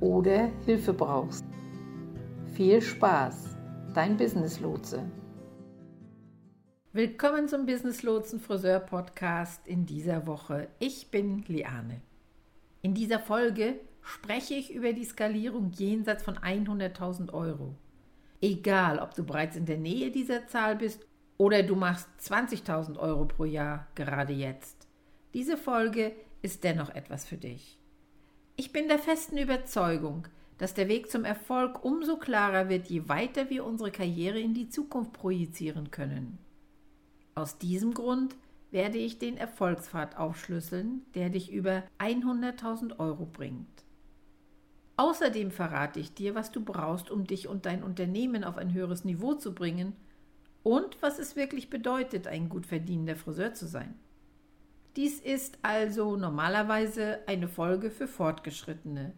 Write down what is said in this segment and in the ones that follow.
oder Hilfe brauchst. Viel Spaß, dein Business Lotse. Willkommen zum Business Lotsen Friseur Podcast in dieser Woche. Ich bin Liane. In dieser Folge spreche ich über die Skalierung jenseits von 100.000 Euro. Egal, ob du bereits in der Nähe dieser Zahl bist oder du machst 20.000 Euro pro Jahr gerade jetzt. Diese Folge ist dennoch etwas für dich. Ich bin der festen Überzeugung, dass der Weg zum Erfolg umso klarer wird, je weiter wir unsere Karriere in die Zukunft projizieren können. Aus diesem Grund werde ich den Erfolgspfad aufschlüsseln, der dich über 100.000 Euro bringt. Außerdem verrate ich dir, was du brauchst, um dich und dein Unternehmen auf ein höheres Niveau zu bringen und was es wirklich bedeutet, ein gut verdienender Friseur zu sein. Dies ist also normalerweise eine Folge für Fortgeschrittene.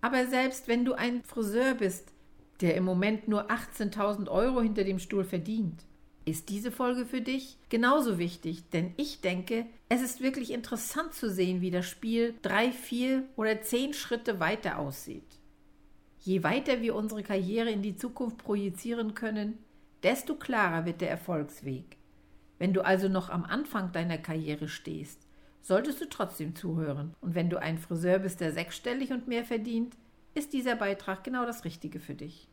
Aber selbst wenn du ein Friseur bist, der im Moment nur 18.000 Euro hinter dem Stuhl verdient, ist diese Folge für dich genauso wichtig, denn ich denke, es ist wirklich interessant zu sehen, wie das Spiel drei, vier oder zehn Schritte weiter aussieht. Je weiter wir unsere Karriere in die Zukunft projizieren können, desto klarer wird der Erfolgsweg. Wenn du also noch am Anfang deiner Karriere stehst, solltest du trotzdem zuhören. Und wenn du ein Friseur bist, der sechsstellig und mehr verdient, ist dieser Beitrag genau das Richtige für dich.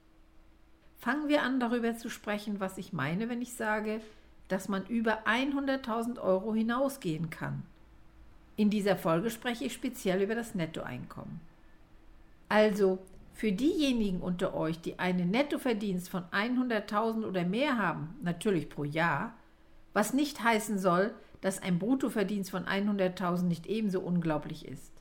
Fangen wir an, darüber zu sprechen, was ich meine, wenn ich sage, dass man über 100.000 Euro hinausgehen kann. In dieser Folge spreche ich speziell über das Nettoeinkommen. Also, für diejenigen unter euch, die einen Nettoverdienst von 100.000 oder mehr haben, natürlich pro Jahr, was nicht heißen soll, dass ein Bruttoverdienst von 100.000 nicht ebenso unglaublich ist.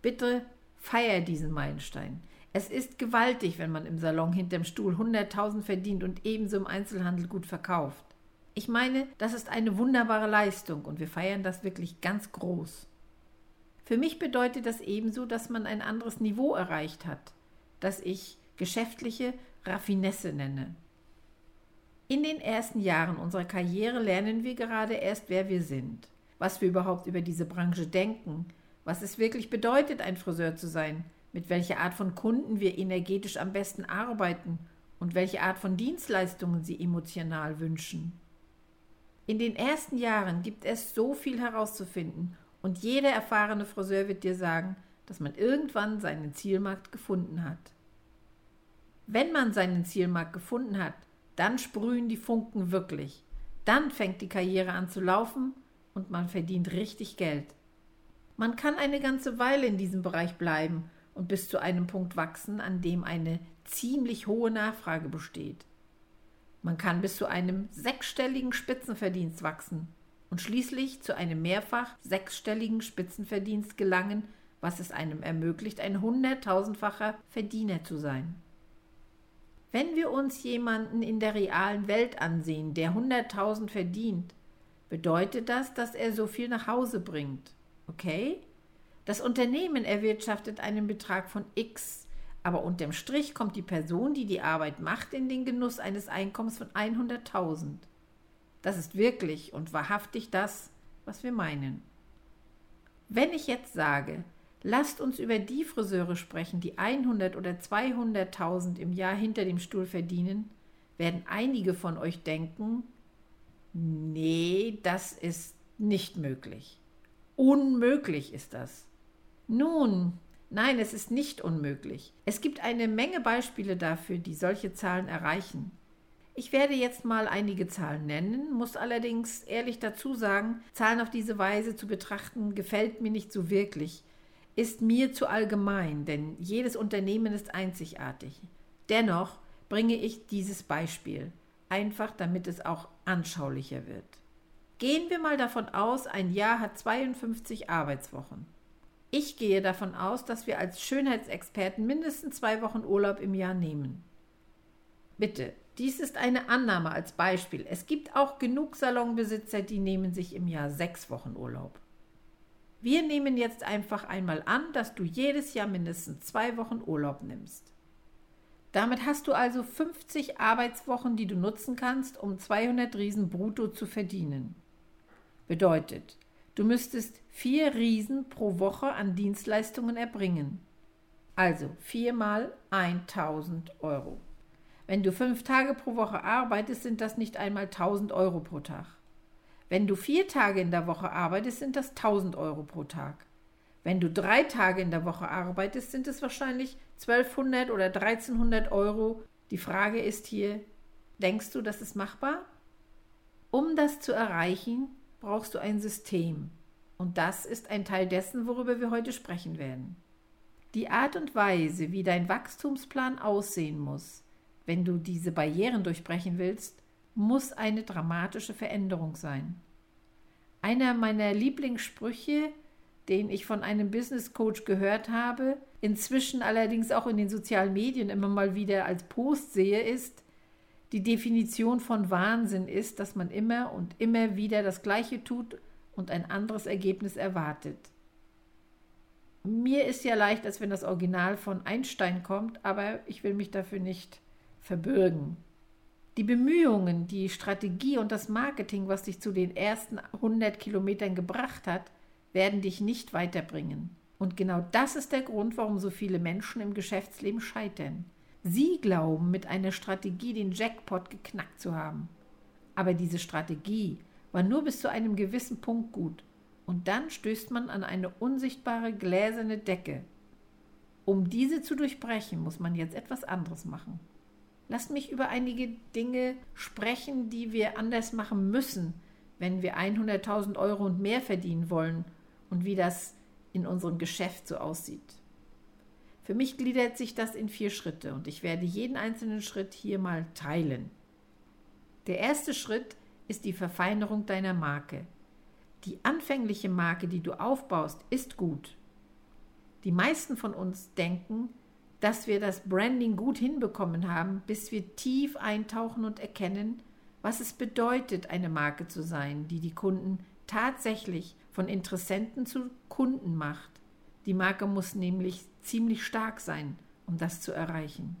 Bitte feier diesen Meilenstein. Es ist gewaltig, wenn man im Salon hinterm Stuhl 100.000 verdient und ebenso im Einzelhandel gut verkauft. Ich meine, das ist eine wunderbare Leistung und wir feiern das wirklich ganz groß. Für mich bedeutet das ebenso, dass man ein anderes Niveau erreicht hat, das ich geschäftliche Raffinesse nenne. In den ersten Jahren unserer Karriere lernen wir gerade erst, wer wir sind, was wir überhaupt über diese Branche denken, was es wirklich bedeutet, ein Friseur zu sein, mit welcher Art von Kunden wir energetisch am besten arbeiten und welche Art von Dienstleistungen sie emotional wünschen. In den ersten Jahren gibt es so viel herauszufinden und jeder erfahrene Friseur wird dir sagen, dass man irgendwann seinen Zielmarkt gefunden hat. Wenn man seinen Zielmarkt gefunden hat, dann sprühen die Funken wirklich. Dann fängt die Karriere an zu laufen und man verdient richtig Geld. Man kann eine ganze Weile in diesem Bereich bleiben und bis zu einem Punkt wachsen, an dem eine ziemlich hohe Nachfrage besteht. Man kann bis zu einem sechsstelligen Spitzenverdienst wachsen und schließlich zu einem mehrfach sechsstelligen Spitzenverdienst gelangen, was es einem ermöglicht, ein hunderttausendfacher Verdiener zu sein. Wenn wir uns jemanden in der realen Welt ansehen, der 100.000 verdient, bedeutet das, dass er so viel nach Hause bringt. Okay? Das Unternehmen erwirtschaftet einen Betrag von X, aber unterm Strich kommt die Person, die die Arbeit macht, in den Genuss eines Einkommens von 100.000. Das ist wirklich und wahrhaftig das, was wir meinen. Wenn ich jetzt sage, Lasst uns über die Friseure sprechen, die 100 oder 200.000 im Jahr hinter dem Stuhl verdienen, werden einige von euch denken, nee, das ist nicht möglich. Unmöglich ist das. Nun, Nein, es ist nicht unmöglich. Es gibt eine Menge Beispiele dafür, die solche Zahlen erreichen. Ich werde jetzt mal einige Zahlen nennen, muss allerdings ehrlich dazu sagen, Zahlen auf diese Weise zu betrachten, gefällt mir nicht so wirklich, ist mir zu allgemein, denn jedes Unternehmen ist einzigartig. Dennoch bringe ich dieses Beispiel, einfach damit es auch anschaulicher wird. Gehen wir mal davon aus, ein Jahr hat 52 Arbeitswochen. Ich gehe davon aus, dass wir als Schönheitsexperten mindestens zwei Wochen Urlaub im Jahr nehmen. Bitte, dies ist eine Annahme als Beispiel. Es gibt auch genug Salonbesitzer, die nehmen sich im Jahr sechs Wochen Urlaub. Wir nehmen jetzt einfach einmal an, dass du jedes Jahr mindestens zwei Wochen Urlaub nimmst. Damit hast du also 50 Arbeitswochen, die du nutzen kannst, um 200 Riesen brutto zu verdienen. Bedeutet, Du müsstest vier Riesen pro Woche an Dienstleistungen erbringen. Also viermal 1000 Euro. Wenn du fünf Tage pro Woche arbeitest, sind das nicht einmal 1000 Euro pro Tag. Wenn du vier Tage in der Woche arbeitest, sind das 1000 Euro pro Tag. Wenn du drei Tage in der Woche arbeitest, sind es wahrscheinlich 1200 oder 1300 Euro. Die Frage ist hier, denkst du, das ist machbar? Um das zu erreichen, brauchst du ein System. Und das ist ein Teil dessen, worüber wir heute sprechen werden. Die Art und Weise, wie dein Wachstumsplan aussehen muss, wenn du diese Barrieren durchbrechen willst, muss eine dramatische Veränderung sein. Einer meiner Lieblingssprüche, den ich von einem Business Coach gehört habe, inzwischen allerdings auch in den sozialen Medien immer mal wieder als Post sehe, ist, die Definition von Wahnsinn ist, dass man immer und immer wieder das Gleiche tut und ein anderes Ergebnis erwartet. Mir ist ja leicht, als wenn das Original von Einstein kommt, aber ich will mich dafür nicht verbürgen. Die Bemühungen, die Strategie und das Marketing, was dich zu den ersten 100 Kilometern gebracht hat, werden dich nicht weiterbringen. Und genau das ist der Grund, warum so viele Menschen im Geschäftsleben scheitern. Sie glauben, mit einer Strategie den Jackpot geknackt zu haben. Aber diese Strategie war nur bis zu einem gewissen Punkt gut. Und dann stößt man an eine unsichtbare gläserne Decke. Um diese zu durchbrechen, muss man jetzt etwas anderes machen. Lasst mich über einige Dinge sprechen, die wir anders machen müssen, wenn wir 100.000 Euro und mehr verdienen wollen und wie das in unserem Geschäft so aussieht. Für mich gliedert sich das in vier Schritte und ich werde jeden einzelnen Schritt hier mal teilen. Der erste Schritt ist die Verfeinerung deiner Marke. Die anfängliche Marke, die du aufbaust, ist gut. Die meisten von uns denken, dass wir das Branding gut hinbekommen haben, bis wir tief eintauchen und erkennen, was es bedeutet, eine Marke zu sein, die die Kunden tatsächlich von Interessenten zu Kunden macht. Die Marke muss nämlich ziemlich stark sein, um das zu erreichen.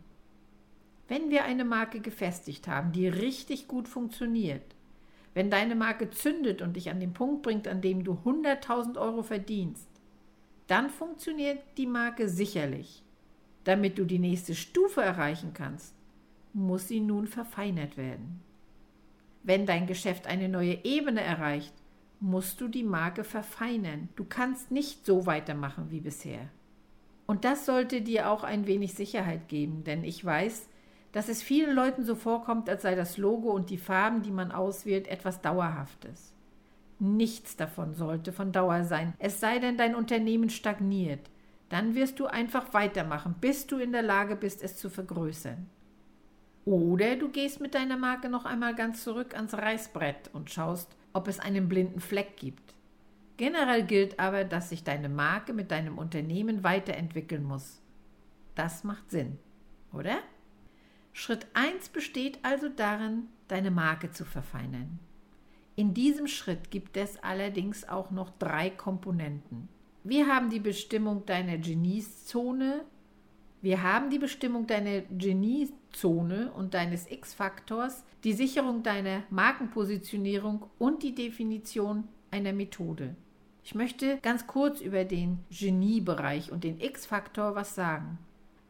Wenn wir eine Marke gefestigt haben, die richtig gut funktioniert, wenn deine Marke zündet und dich an den Punkt bringt, an dem du 100.000 Euro verdienst, dann funktioniert die Marke sicherlich. Damit du die nächste Stufe erreichen kannst, muss sie nun verfeinert werden. Wenn dein Geschäft eine neue Ebene erreicht, musst du die Marke verfeinern. Du kannst nicht so weitermachen wie bisher. Und das sollte dir auch ein wenig Sicherheit geben, denn ich weiß, dass es vielen Leuten so vorkommt, als sei das Logo und die Farben, die man auswählt, etwas Dauerhaftes. Nichts davon sollte von Dauer sein, es sei denn, dein Unternehmen stagniert. Dann wirst du einfach weitermachen, bis du in der Lage bist, es zu vergrößern. Oder du gehst mit deiner Marke noch einmal ganz zurück ans Reißbrett und schaust, ob es einen blinden Fleck gibt. Generell gilt aber, dass sich deine Marke mit deinem Unternehmen weiterentwickeln muss. Das macht Sinn, oder? Schritt 1 besteht also darin, deine Marke zu verfeinern. In diesem Schritt gibt es allerdings auch noch drei Komponenten. Wir haben die Bestimmung deiner Genieszone, wir haben die Bestimmung deiner Geniezone und deines X-Faktors, die Sicherung deiner Markenpositionierung und die Definition einer Methode. Ich möchte ganz kurz über den Geniebereich und den X-Faktor was sagen.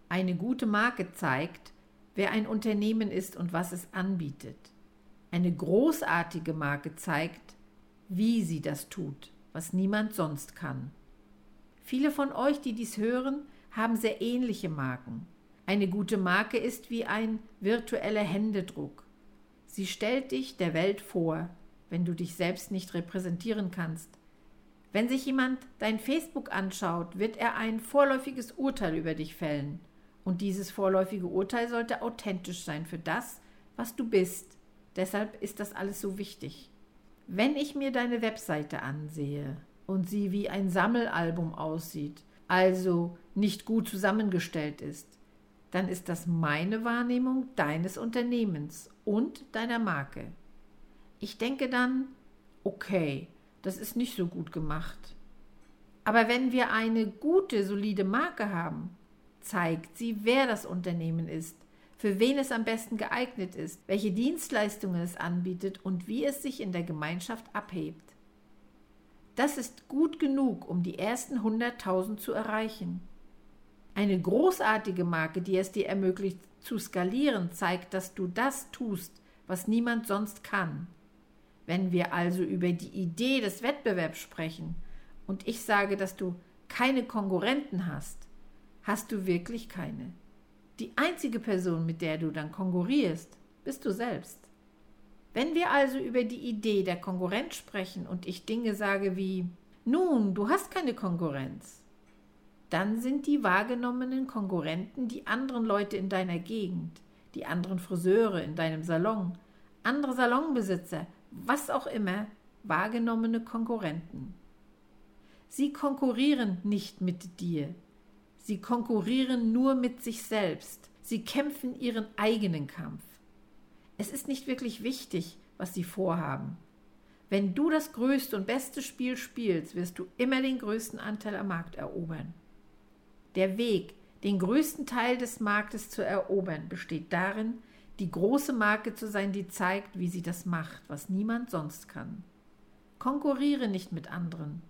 Eine gute Marke zeigt, wer ein Unternehmen ist und was es anbietet. Eine großartige Marke zeigt, wie sie das tut, was niemand sonst kann. Viele von euch, die dies hören, haben sehr ähnliche Marken. Eine gute Marke ist wie ein virtueller Händedruck. Sie stellt dich der Welt vor, wenn du dich selbst nicht repräsentieren kannst. Wenn sich jemand dein Facebook anschaut, wird er ein vorläufiges Urteil über dich fällen. Und dieses vorläufige Urteil sollte authentisch sein für das, was du bist. Deshalb ist das alles so wichtig. Wenn ich mir deine Webseite ansehe und sie wie ein Sammelalbum aussieht, also nicht gut zusammengestellt ist, dann ist das meine Wahrnehmung deines Unternehmens und deiner Marke. Ich denke dann, okay, das ist nicht so gut gemacht. Aber wenn wir eine gute, solide Marke haben, zeigt sie, wer das Unternehmen ist, für wen es am besten geeignet ist, welche Dienstleistungen es anbietet und wie es sich in der Gemeinschaft abhebt. Das ist gut genug, um die ersten 100.000 zu erreichen. Eine großartige Marke, die es dir ermöglicht zu skalieren, zeigt, dass du das tust, was niemand sonst kann. Wenn wir also über die Idee des Wettbewerbs sprechen und ich sage, dass du keine Konkurrenten hast, hast du wirklich keine. Die einzige Person, mit der du dann konkurrierst, bist du selbst. Wenn wir also über die Idee der Konkurrenz sprechen und ich Dinge sage wie, nun, du hast keine Konkurrenz, dann sind die wahrgenommenen Konkurrenten die anderen Leute in deiner Gegend, die anderen Friseure in deinem Salon, andere Salonbesitzer, was auch immer, wahrgenommene Konkurrenten. Sie konkurrieren nicht mit dir, Sie konkurrieren nur mit sich selbst. Sie kämpfen ihren eigenen Kampf. Es ist nicht wirklich wichtig, was sie vorhaben. Wenn du das größte und beste Spiel spielst, wirst du immer den größten Anteil am Markt erobern. Der Weg, den größten Teil des Marktes zu erobern, besteht darin, die große Marke zu sein, die zeigt, wie sie das macht, was niemand sonst kann. Konkurriere nicht mit anderen.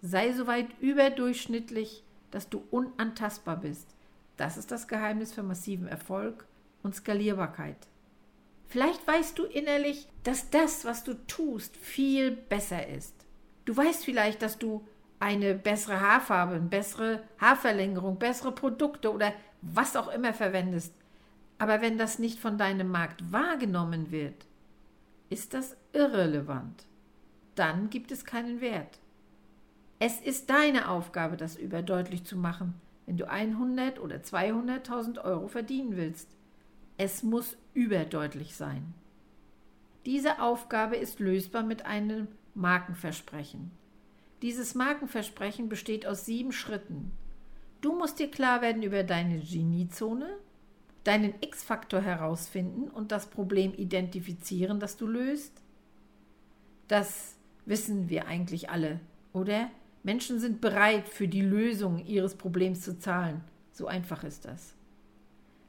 Sei soweit überdurchschnittlich, dass du unantastbar bist. Das ist das Geheimnis für massiven Erfolg und Skalierbarkeit. Vielleicht weißt du innerlich, dass das, was du tust, viel besser ist. Du weißt vielleicht, dass du eine bessere Haarfarbe, eine bessere Haarverlängerung, bessere Produkte oder was auch immer verwendest. Aber wenn das nicht von deinem Markt wahrgenommen wird, ist das irrelevant. Dann gibt es keinen Wert. Es ist deine Aufgabe, das überdeutlich zu machen, wenn du 100 oder 200.000 Euro verdienen willst. Es muss überdeutlich sein. Diese Aufgabe ist lösbar mit einem Markenversprechen. Dieses Markenversprechen besteht aus sieben Schritten. Du musst dir klar werden über deine Geniezone, deinen X-Faktor herausfinden und das Problem identifizieren, das du löst. Das wissen wir eigentlich alle, oder? Menschen sind bereit, für die Lösung ihres Problems zu zahlen. So einfach ist das.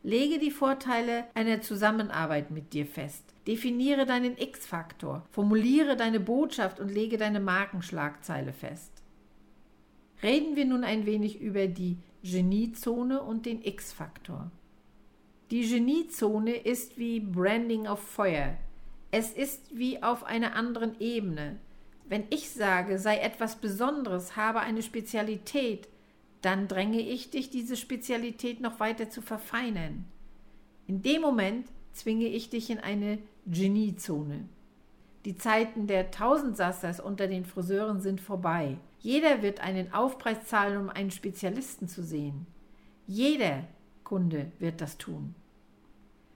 Lege die Vorteile einer Zusammenarbeit mit dir fest. Definiere deinen X-Faktor, formuliere deine Botschaft und lege deine Markenschlagzeile fest. Reden wir nun ein wenig über die Geniezone und den X-Faktor. Die Geniezone ist wie Branding auf Feuer. Es ist wie auf einer anderen Ebene. Wenn ich sage, sei etwas Besonderes, habe eine Spezialität, dann dränge ich dich, diese Spezialität noch weiter zu verfeinern. In dem Moment zwinge ich dich in eine Geniezone. Die Zeiten der Tausendsassers unter den Friseuren sind vorbei. Jeder wird einen Aufpreis zahlen, um einen Spezialisten zu sehen. Jeder Kunde wird das tun.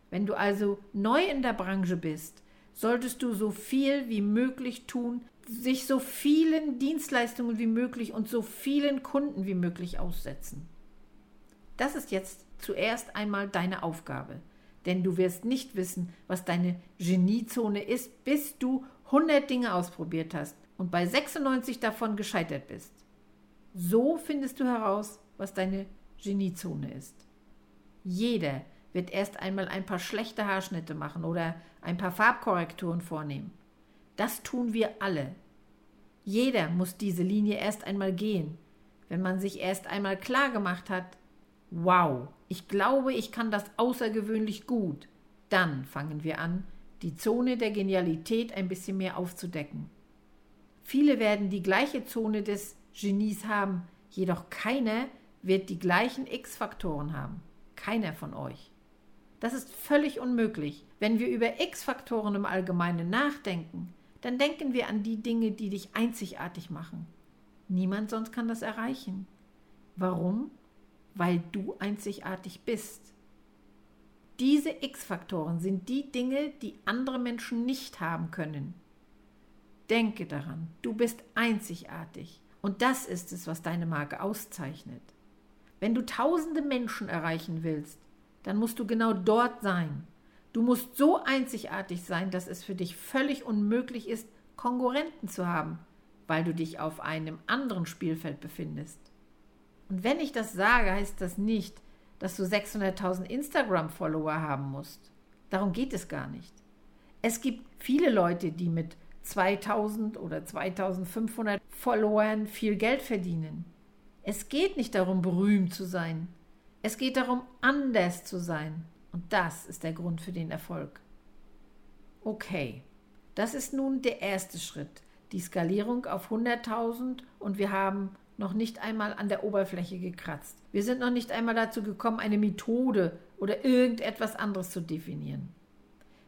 Wenn du also neu in der Branche bist, solltest du so viel wie möglich tun, sich so vielen Dienstleistungen wie möglich und so vielen Kunden wie möglich aussetzen. Das ist jetzt zuerst einmal deine Aufgabe, denn du wirst nicht wissen, was deine Geniezone ist, bis du 100 Dinge ausprobiert hast und bei 96 davon gescheitert bist. So findest du heraus, was deine Geniezone ist. Jeder wird erst einmal ein paar schlechte Haarschnitte machen oder ein paar Farbkorrekturen vornehmen. Das tun wir alle. Jeder muss diese Linie erst einmal gehen. Wenn man sich erst einmal klar gemacht hat, wow, ich glaube, ich kann das außergewöhnlich gut, dann fangen wir an, die Zone der Genialität ein bisschen mehr aufzudecken. Viele werden die gleiche Zone des Genies haben, jedoch keiner wird die gleichen X-Faktoren haben. Keiner von euch. Das ist völlig unmöglich. Wenn wir über X-Faktoren im Allgemeinen nachdenken, dann denken wir an die Dinge, die dich einzigartig machen. Niemand sonst kann das erreichen. Warum? Weil du einzigartig bist. Diese X-Faktoren sind die Dinge, die andere Menschen nicht haben können. Denke daran, du bist einzigartig. Und das ist es, was deine Marke auszeichnet. Wenn du tausende Menschen erreichen willst, dann musst du genau dort sein. Du musst so einzigartig sein, dass es für dich völlig unmöglich ist, Konkurrenten zu haben, weil du dich auf einem anderen Spielfeld befindest. Und wenn ich das sage, heißt das nicht, dass du 600.000 Instagram-Follower haben musst. Darum geht es gar nicht. Es gibt viele Leute, die mit 2000 oder 2500 Followern viel Geld verdienen. Es geht nicht darum, berühmt zu sein. Es geht darum, anders zu sein. Und das ist der Grund für den Erfolg. Okay, das ist nun der erste Schritt, die Skalierung auf 100.000 und wir haben noch nicht einmal an der Oberfläche gekratzt. Wir sind noch nicht einmal dazu gekommen, eine Methode oder irgendetwas anderes zu definieren.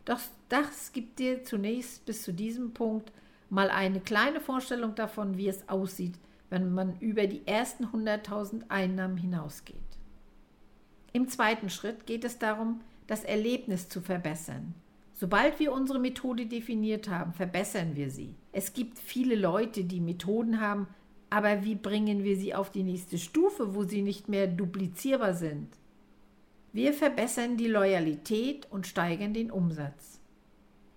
Doch das gibt dir zunächst bis zu diesem Punkt mal eine kleine Vorstellung davon, wie es aussieht, wenn man über die ersten 100.000 Einnahmen hinausgeht. Im zweiten Schritt geht es darum, das Erlebnis zu verbessern. Sobald wir unsere Methode definiert haben, verbessern wir sie. Es gibt viele Leute, die Methoden haben, aber wie bringen wir sie auf die nächste Stufe, wo sie nicht mehr duplizierbar sind? Wir verbessern die Loyalität und steigern den Umsatz.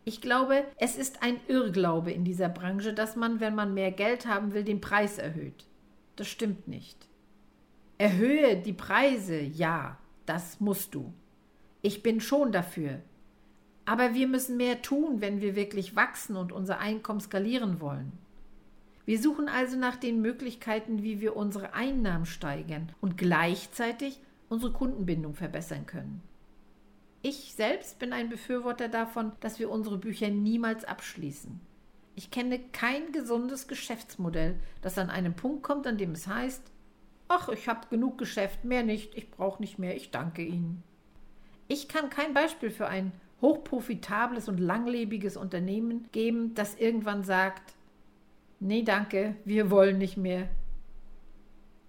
Ich glaube, es ist ein Irrglaube in dieser Branche, dass man, wenn man mehr Geld haben will, den Preis erhöht. Das stimmt nicht. Erhöhe die Preise, ja, das musst du. Ich bin schon dafür. Aber wir müssen mehr tun, wenn wir wirklich wachsen und unser Einkommen skalieren wollen. Wir suchen also nach den Möglichkeiten, wie wir unsere Einnahmen steigern und gleichzeitig unsere Kundenbindung verbessern können. Ich selbst bin ein Befürworter davon, dass wir unsere Bücher niemals abschließen. Ich kenne kein gesundes Geschäftsmodell, das an einen Punkt kommt, an dem es heißt, ach, ich habe genug Geschäft, mehr nicht, ich brauche nicht mehr, ich danke Ihnen. Ich kann kein Beispiel für ein hochprofitables und langlebiges Unternehmen geben, das irgendwann sagt, nee danke, wir wollen nicht mehr,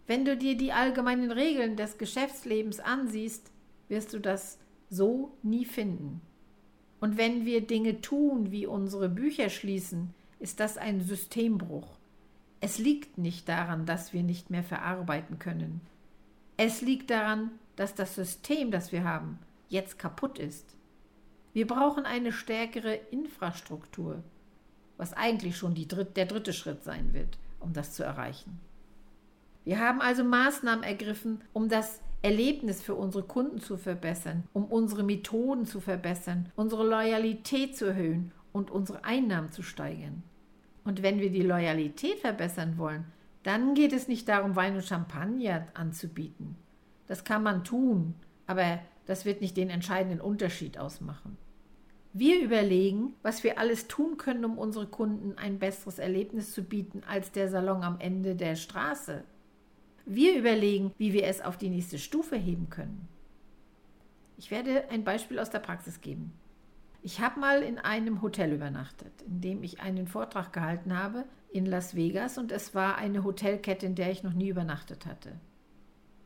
wenn du dir die allgemeinen Regeln des Geschäftslebens ansiehst, wirst du das so nie finden. Und wenn wir Dinge tun, wie unsere Bücher schließen, ist das ein Systembruch. Es liegt nicht daran, dass wir nicht mehr verarbeiten können. Es liegt daran, dass das System, das wir haben, jetzt kaputt ist. Wir brauchen eine stärkere Infrastruktur, was eigentlich schon Dritt, der dritte Schritt sein wird, um das zu erreichen. Wir haben also Maßnahmen ergriffen, um das Erlebnis für unsere Kunden zu verbessern, um unsere Methoden zu verbessern, unsere Loyalität zu erhöhen und unsere Einnahmen zu steigern. Und wenn wir die Loyalität verbessern wollen, dann geht es nicht darum, Wein und Champagner anzubieten. Das kann man tun, aber das wird nicht den entscheidenden Unterschied ausmachen. Wir überlegen, was wir alles tun können, um unsere Kunden ein besseres Erlebnis zu bieten als der Salon am Ende der Straße. Wir überlegen, wie wir es auf die nächste Stufe heben können. Ich werde ein Beispiel aus der Praxis geben. Ich habe mal in einem Hotel übernachtet, in dem ich einen Vortrag gehalten habe in Las Vegas und es war eine Hotelkette, in der ich noch nie übernachtet hatte.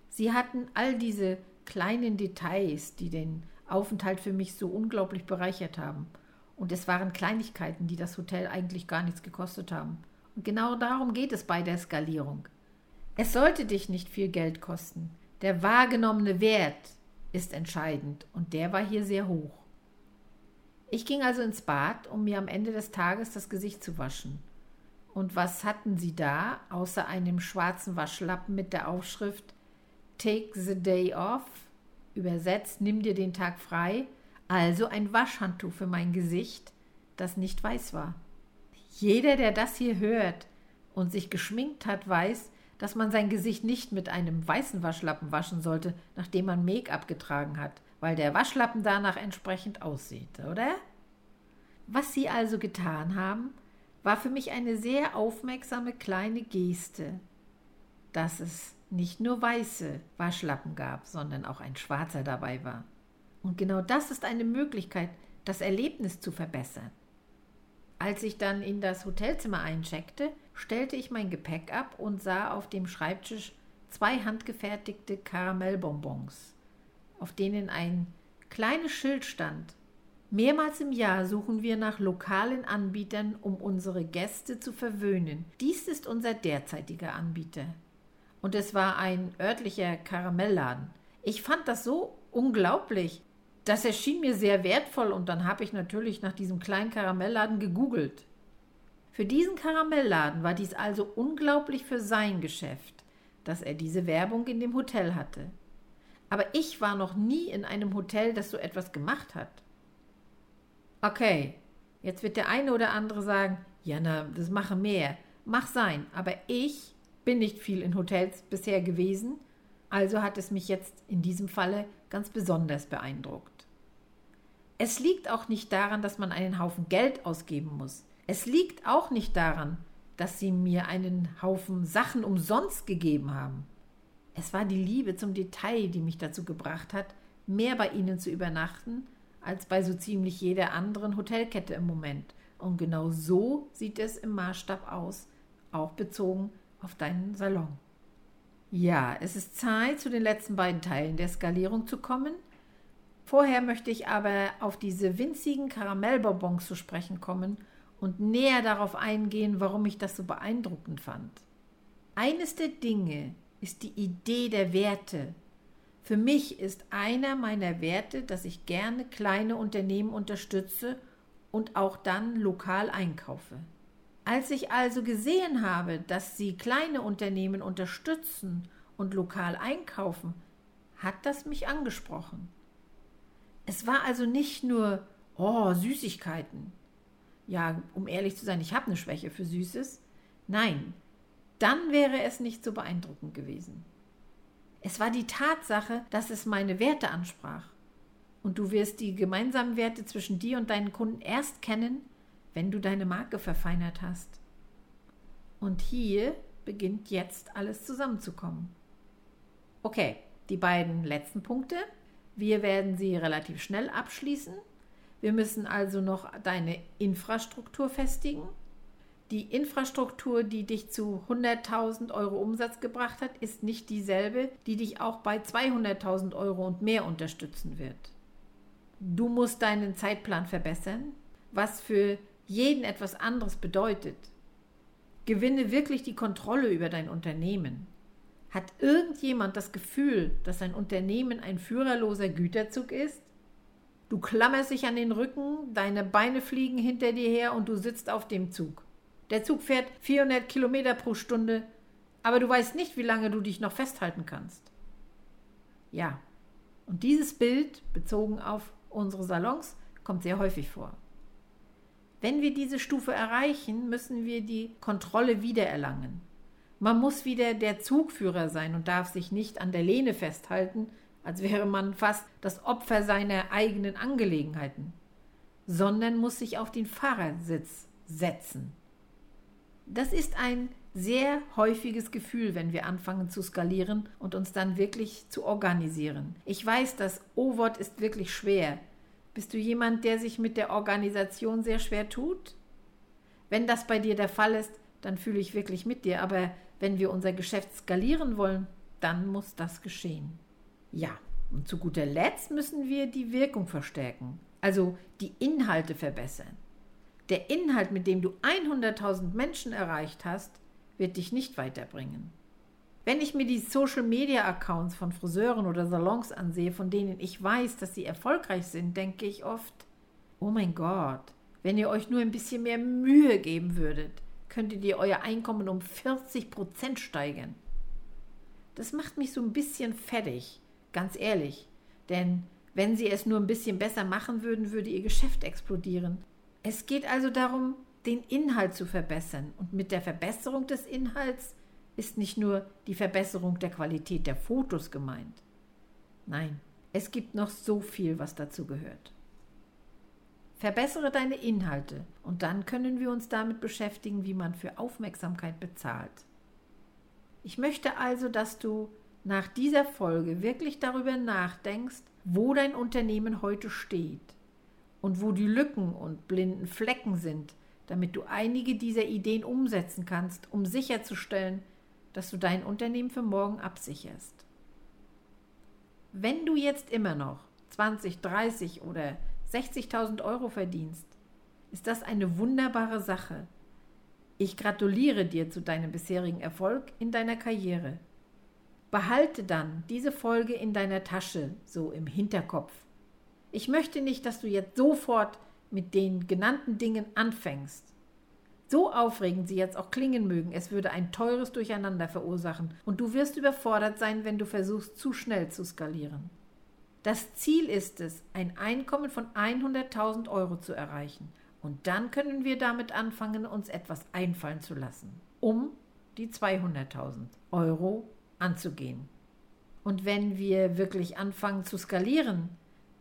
Sie hatten all diese kleinen Details, die den Aufenthalt für mich so unglaublich bereichert haben. Und es waren Kleinigkeiten, die das Hotel eigentlich gar nichts gekostet haben. Und genau darum geht es bei der Skalierung. Es sollte dich nicht viel Geld kosten. Der wahrgenommene Wert ist entscheidend und der war hier sehr hoch. Ich ging also ins Bad, um mir am Ende des Tages das Gesicht zu waschen. Und was hatten sie da, außer einem schwarzen Waschlappen mit der Aufschrift Take the day off, übersetzt, nimm dir den Tag frei, also ein Waschhandtuch für mein Gesicht, das nicht weiß war. Jeder, der das hier hört und sich geschminkt hat, weiß, dass man sein Gesicht nicht mit einem weißen Waschlappen waschen sollte, nachdem man Make-up getragen hat, weil der Waschlappen danach entsprechend aussieht, oder? Was sie also getan haben, war für mich eine sehr aufmerksame kleine Geste, dass es nicht nur weiße Waschlappen gab, sondern auch ein schwarzer dabei war. Und genau das ist eine Möglichkeit, das Erlebnis zu verbessern. Als ich dann in das Hotelzimmer eincheckte, stellte ich mein Gepäck ab und sah auf dem Schreibtisch zwei handgefertigte Karamellbonbons, auf denen ein kleines Schild stand. Mehrmals im Jahr suchen wir nach lokalen Anbietern, um unsere Gäste zu verwöhnen. Dies ist unser derzeitiger Anbieter. Und es war ein örtlicher Karamellladen. Ich fand das so unglaublich. Das erschien mir sehr wertvoll und dann habe ich natürlich nach diesem kleinen Karamellladen gegoogelt. Für diesen Karamellladen war dies also unglaublich für sein Geschäft, dass er diese Werbung in dem Hotel hatte. Aber ich war noch nie in einem Hotel, das so etwas gemacht hat. Okay, jetzt wird der eine oder andere sagen, ja, na, das mache mehr. Mach sein, aber ich bin nicht viel in Hotels bisher gewesen, also hat es mich jetzt in diesem Falle ganz besonders beeindruckt. Es liegt auch nicht daran, dass man einen Haufen Geld ausgeben muss. Es liegt auch nicht daran, dass sie mir einen Haufen Sachen umsonst gegeben haben. Es war die Liebe zum Detail, die mich dazu gebracht hat, mehr bei ihnen zu übernachten, als bei so ziemlich jeder anderen Hotelkette im Moment. Und genau so sieht es im Maßstab aus, auch bezogen auf deinen Salon. Ja, es ist Zeit, zu den letzten beiden Teilen der Skalierung zu kommen. Vorher möchte ich aber auf diese winzigen Karamellbonbons zu sprechen kommen und näher darauf eingehen, warum ich das so beeindruckend fand. Eines der Dinge ist die Idee der Werte. Für mich ist einer meiner Werte, dass ich gerne kleine Unternehmen unterstütze und auch dann lokal einkaufe. Als ich also gesehen habe, dass sie kleine Unternehmen unterstützen und lokal einkaufen, hat das mich angesprochen. Es war also nicht nur, oh, Süßigkeiten. Ja, um ehrlich zu sein, ich habe eine Schwäche für Süßes. Nein, dann wäre es nicht so beeindruckend gewesen. Es war die Tatsache, dass es meine Werte ansprach. Und du wirst die gemeinsamen Werte zwischen dir und deinen Kunden erst kennen, wenn du deine Marke verfeinert hast. Und hier beginnt jetzt alles zusammenzukommen. Okay, die beiden letzten Punkte. Wir werden sie relativ schnell abschließen. Wir müssen also noch deine Infrastruktur festigen. Die Infrastruktur, die dich zu 100.000 Euro Umsatz gebracht hat, ist nicht dieselbe, die dich auch bei 200.000 Euro und mehr unterstützen wird. Du musst deinen Zeitplan verbessern, was für jeden etwas anderes bedeutet. Gewinne wirklich die Kontrolle über dein Unternehmen. Hat irgendjemand das Gefühl, dass ein Unternehmen ein führerloser Güterzug ist? Du klammerst dich an den Rücken, deine Beine fliegen hinter dir her und du sitzt auf dem Zug. Der Zug fährt 400 Kilometer pro Stunde, aber du weißt nicht, wie lange du dich noch festhalten kannst. Ja, und dieses Bild, bezogen auf unsere Salons, kommt sehr häufig vor. Wenn wir diese Stufe erreichen, müssen wir die Kontrolle wiedererlangen. Man muss wieder der Zugführer sein und darf sich nicht an der Lehne festhalten, als wäre man fast das Opfer seiner eigenen Angelegenheiten, sondern muss sich auf den Fahrersitz setzen. Das ist ein sehr häufiges Gefühl, wenn wir anfangen zu skalieren und uns dann wirklich zu organisieren. Ich weiß, das O-Wort ist wirklich schwer. Bist du jemand, der sich mit der Organisation sehr schwer tut? Wenn das bei dir der Fall ist, dann fühle ich wirklich mit dir. Aber wenn wir unser Geschäft skalieren wollen, dann muss das geschehen. Ja, und zu guter Letzt müssen wir die Wirkung verstärken, also die Inhalte verbessern. Der Inhalt, mit dem du 100.000 Menschen erreicht hast, wird dich nicht weiterbringen. Wenn ich mir die Social-Media-Accounts von Friseuren oder Salons ansehe, von denen ich weiß, dass sie erfolgreich sind, denke ich oft, oh mein Gott, wenn ihr euch nur ein bisschen mehr Mühe geben würdet, könntet ihr euer Einkommen um 40 Prozent steigern. Das macht mich so ein bisschen fertig, ganz ehrlich. Denn wenn sie es nur ein bisschen besser machen würden, würde ihr Geschäft explodieren. Es geht also darum, den Inhalt zu verbessern. Und mit der Verbesserung des Inhalts ist nicht nur die Verbesserung der Qualität der Fotos gemeint. Nein, es gibt noch so viel, was dazu gehört. Verbessere deine Inhalte und dann können wir uns damit beschäftigen, wie man für Aufmerksamkeit bezahlt. Ich möchte also, dass du nach dieser Folge wirklich darüber nachdenkst, wo dein Unternehmen heute steht und wo die Lücken und blinden Flecken sind, damit du einige dieser Ideen umsetzen kannst, um sicherzustellen, dass du dein Unternehmen für morgen absicherst. Wenn du jetzt immer noch 20, 30 oder 60.000 Euro verdienst, ist das eine wunderbare Sache. Ich gratuliere dir zu deinem bisherigen Erfolg in deiner Karriere. Behalte dann diese Folge in deiner Tasche, so im Hinterkopf. Ich möchte nicht, dass du jetzt sofort mit den genannten Dingen anfängst. So aufregend sie jetzt auch klingen mögen, es würde ein teures Durcheinander verursachen und du wirst überfordert sein, wenn du versuchst, zu schnell zu skalieren. Das Ziel ist es, ein Einkommen von 100.000 Euro zu erreichen. Und dann können wir damit anfangen, uns etwas einfallen zu lassen, um die 200.000 Euro anzugehen. Und wenn wir wirklich anfangen zu skalieren,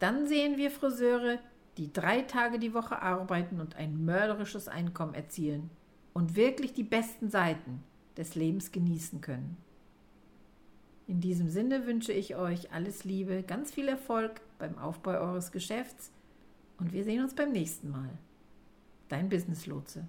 dann sehen wir Friseure, die drei Tage die Woche arbeiten und ein mörderisches Einkommen erzielen und wirklich die besten Seiten des Lebens genießen können. In diesem Sinne wünsche ich euch alles Liebe, ganz viel Erfolg beim Aufbau eures Geschäfts und wir sehen uns beim nächsten Mal. Dein Business Lotse.